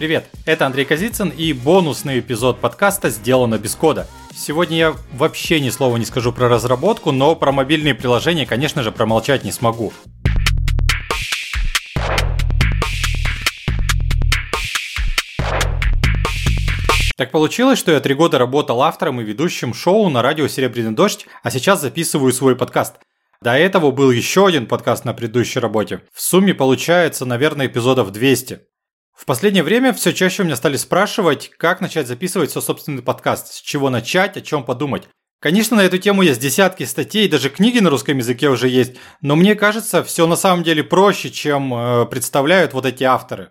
Привет, это Андрей Козицын и бонусный эпизод подкаста «Сделано без кода». Сегодня я вообще ни слова не скажу про разработку, но про мобильные приложения, конечно же, промолчать не смогу. Так получилось, что я три года работал автором и ведущим шоу на радио «Серебряный дождь», а сейчас записываю свой подкаст. До этого был еще один подкаст на предыдущей работе. В сумме получается, наверное, эпизодов 200. В последнее время все чаще у меня стали спрашивать, как начать записывать свой собственный подкаст, с чего начать, о чем подумать. Конечно, на эту тему есть десятки статей, даже книги на русском языке уже есть, но мне кажется, все на самом деле проще, чем э, представляют вот эти авторы.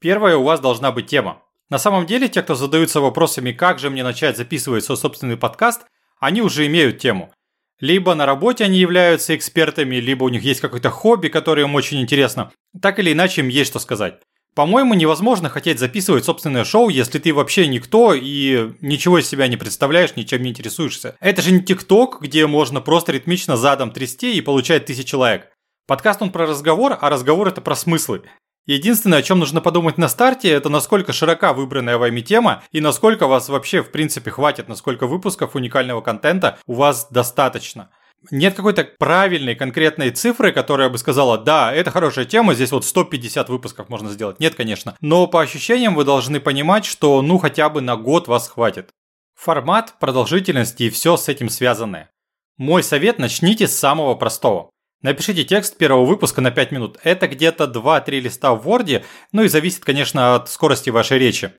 Первое, у вас должна быть тема. На самом деле, те, кто задаются вопросами, как же мне начать записывать свой собственный подкаст, они уже имеют тему. Либо на работе они являются экспертами, либо у них есть какое-то хобби, которое им очень интересно. Так или иначе, им есть что сказать. По-моему, невозможно хотеть записывать собственное шоу, если ты вообще никто и ничего из себя не представляешь, ничем не интересуешься. Это же не ТикТок, где можно просто ритмично задом трясти и получать тысячи лайк. Подкаст он про разговор, а разговор это про смыслы. Единственное, о чем нужно подумать на старте, это насколько широка выбранная вами тема и насколько вас вообще в принципе хватит, насколько выпусков уникального контента у вас достаточно нет какой-то правильной конкретной цифры, которая бы сказала, да, это хорошая тема, здесь вот 150 выпусков можно сделать. Нет, конечно. Но по ощущениям вы должны понимать, что ну хотя бы на год вас хватит. Формат, продолжительность и все с этим связанное. Мой совет – начните с самого простого. Напишите текст первого выпуска на 5 минут. Это где-то 2-3 листа в Word, ну и зависит, конечно, от скорости вашей речи.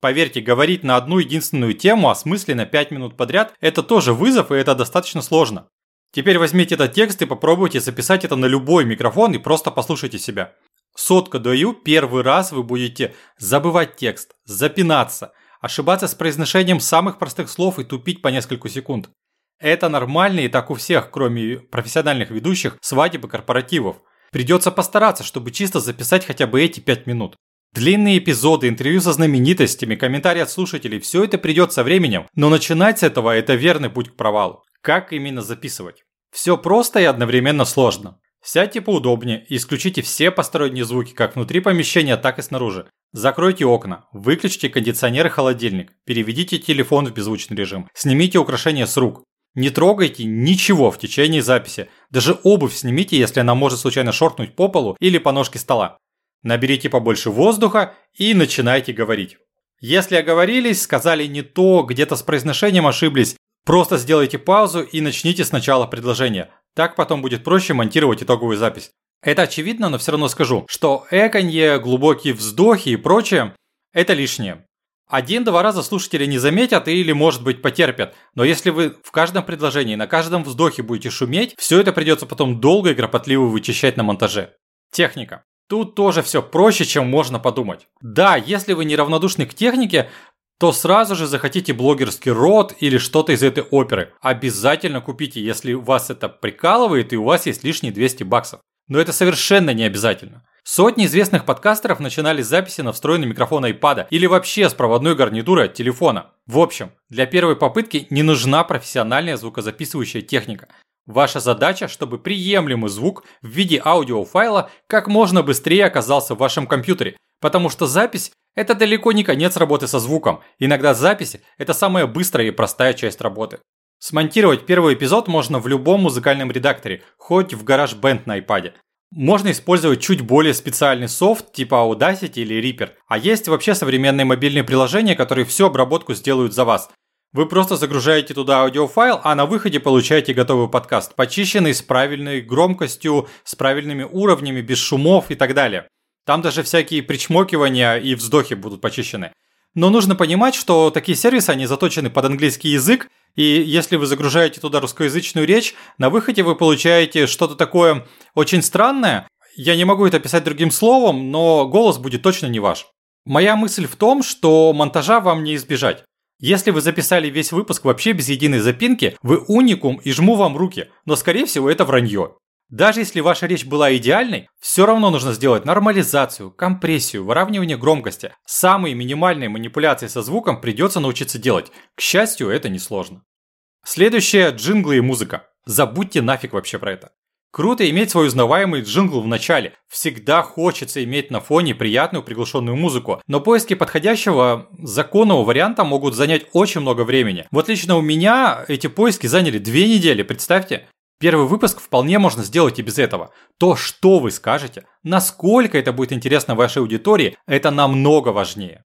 Поверьте, говорить на одну единственную тему о смысле на 5 минут подряд – это тоже вызов, и это достаточно сложно. Теперь возьмите этот текст и попробуйте записать это на любой микрофон и просто послушайте себя. Сотка даю, первый раз вы будете забывать текст, запинаться, ошибаться с произношением самых простых слов и тупить по несколько секунд. Это нормально и так у всех, кроме профессиональных ведущих, свадеб и корпоративов. Придется постараться, чтобы чисто записать хотя бы эти 5 минут. Длинные эпизоды, интервью со знаменитостями, комментарии от слушателей – все это придет со временем, но начинать с этого – это верный путь к провалу. Как именно записывать? Все просто и одновременно сложно. Сядьте поудобнее и исключите все посторонние звуки как внутри помещения, так и снаружи. Закройте окна, выключите кондиционер и холодильник, переведите телефон в беззвучный режим, снимите украшения с рук. Не трогайте ничего в течение записи, даже обувь снимите, если она может случайно шоркнуть по полу или по ножке стола. Наберите побольше воздуха и начинайте говорить. Если оговорились, сказали не то, где-то с произношением ошиблись, Просто сделайте паузу и начните сначала предложение. Так потом будет проще монтировать итоговую запись. Это очевидно, но все равно скажу, что эконье, глубокие вздохи и прочее – это лишнее. Один-два раза слушатели не заметят или, может быть, потерпят. Но если вы в каждом предложении, на каждом вздохе будете шуметь, все это придется потом долго и кропотливо вычищать на монтаже. Техника. Тут тоже все проще, чем можно подумать. Да, если вы неравнодушны к технике, то сразу же захотите блогерский род или что-то из этой оперы. Обязательно купите, если вас это прикалывает и у вас есть лишние 200 баксов. Но это совершенно не обязательно. Сотни известных подкастеров начинали записи на встроенный микрофон iPad или вообще с проводной гарнитуры от телефона. В общем, для первой попытки не нужна профессиональная звукозаписывающая техника. Ваша задача, чтобы приемлемый звук в виде аудиофайла как можно быстрее оказался в вашем компьютере, потому что запись это далеко не конец работы со звуком. Иногда записи – это самая быстрая и простая часть работы. Смонтировать первый эпизод можно в любом музыкальном редакторе, хоть в GarageBand на iPad. Можно использовать чуть более специальный софт типа Audacity или Reaper. А есть вообще современные мобильные приложения, которые всю обработку сделают за вас. Вы просто загружаете туда аудиофайл, а на выходе получаете готовый подкаст, почищенный с правильной громкостью, с правильными уровнями, без шумов и так далее. Там даже всякие причмокивания и вздохи будут почищены. Но нужно понимать, что такие сервисы, они заточены под английский язык, и если вы загружаете туда русскоязычную речь, на выходе вы получаете что-то такое очень странное. Я не могу это описать другим словом, но голос будет точно не ваш. Моя мысль в том, что монтажа вам не избежать. Если вы записали весь выпуск вообще без единой запинки, вы уникум и жму вам руки, но скорее всего это вранье. Даже если ваша речь была идеальной, все равно нужно сделать нормализацию, компрессию, выравнивание громкости. Самые минимальные манипуляции со звуком придется научиться делать. К счастью, это несложно. Следующее – джинглы и музыка. Забудьте нафиг вообще про это. Круто иметь свой узнаваемый джингл в начале. Всегда хочется иметь на фоне приятную приглушенную музыку. Но поиски подходящего законного варианта могут занять очень много времени. Вот лично у меня эти поиски заняли две недели, представьте. Первый выпуск вполне можно сделать и без этого. То, что вы скажете, насколько это будет интересно вашей аудитории, это намного важнее.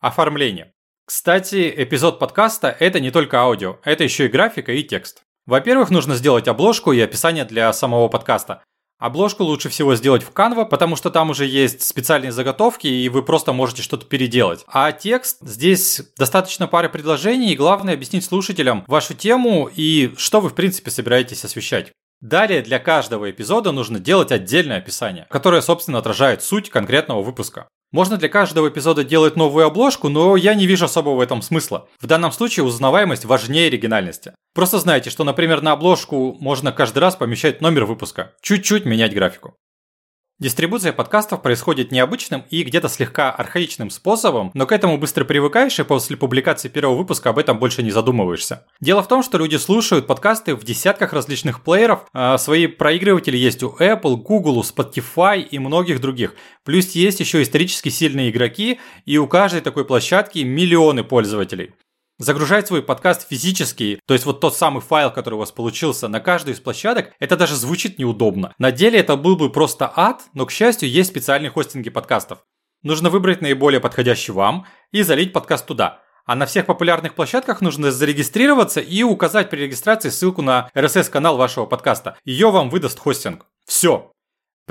Оформление. Кстати, эпизод подкаста – это не только аудио, это еще и графика и текст. Во-первых, нужно сделать обложку и описание для самого подкаста. Обложку лучше всего сделать в Canva, потому что там уже есть специальные заготовки, и вы просто можете что-то переделать. А текст, здесь достаточно пары предложений, и главное объяснить слушателям вашу тему и что вы в принципе собираетесь освещать. Далее для каждого эпизода нужно делать отдельное описание, которое, собственно, отражает суть конкретного выпуска. Можно для каждого эпизода делать новую обложку, но я не вижу особого в этом смысла. В данном случае узнаваемость важнее оригинальности. Просто знайте, что, например, на обложку можно каждый раз помещать номер выпуска, чуть-чуть менять графику. Дистрибуция подкастов происходит необычным и где-то слегка архаичным способом, но к этому быстро привыкаешь и после публикации первого выпуска об этом больше не задумываешься. Дело в том, что люди слушают подкасты в десятках различных плееров, а свои проигрыватели есть у Apple, Google, Spotify и многих других. Плюс есть еще исторически сильные игроки, и у каждой такой площадки миллионы пользователей. Загружать свой подкаст физически, то есть вот тот самый файл, который у вас получился на каждую из площадок, это даже звучит неудобно. На деле это был бы просто ад, но, к счастью, есть специальные хостинги подкастов. Нужно выбрать наиболее подходящий вам и залить подкаст туда. А на всех популярных площадках нужно зарегистрироваться и указать при регистрации ссылку на RSS-канал вашего подкаста. Ее вам выдаст хостинг. Все,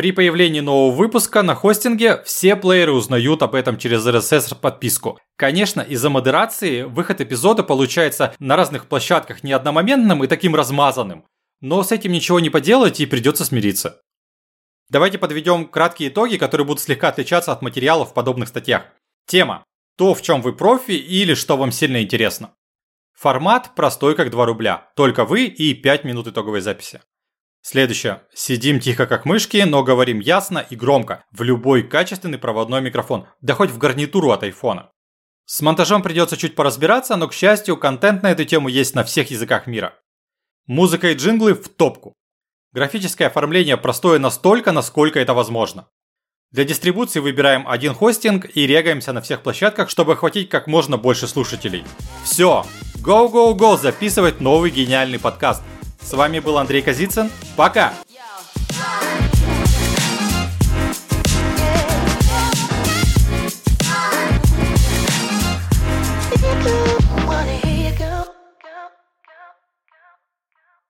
при появлении нового выпуска на хостинге все плееры узнают об этом через RSS подписку. Конечно, из-за модерации выход эпизода получается на разных площадках не одномоментным и таким размазанным. Но с этим ничего не поделать и придется смириться. Давайте подведем краткие итоги, которые будут слегка отличаться от материалов в подобных статьях. Тема. То, в чем вы профи или что вам сильно интересно. Формат простой, как 2 рубля. Только вы и 5 минут итоговой записи. Следующее. Сидим тихо как мышки, но говорим ясно и громко, в любой качественный проводной микрофон, да хоть в гарнитуру от айфона. С монтажом придется чуть поразбираться, но, к счастью, контент на эту тему есть на всех языках мира. Музыка и джинглы в топку. Графическое оформление простое настолько, насколько это возможно. Для дистрибуции выбираем один хостинг и регаемся на всех площадках, чтобы охватить как можно больше слушателей. Все, go-go-go записывать новый гениальный подкаст – с вами был Андрей Казицын. Пока!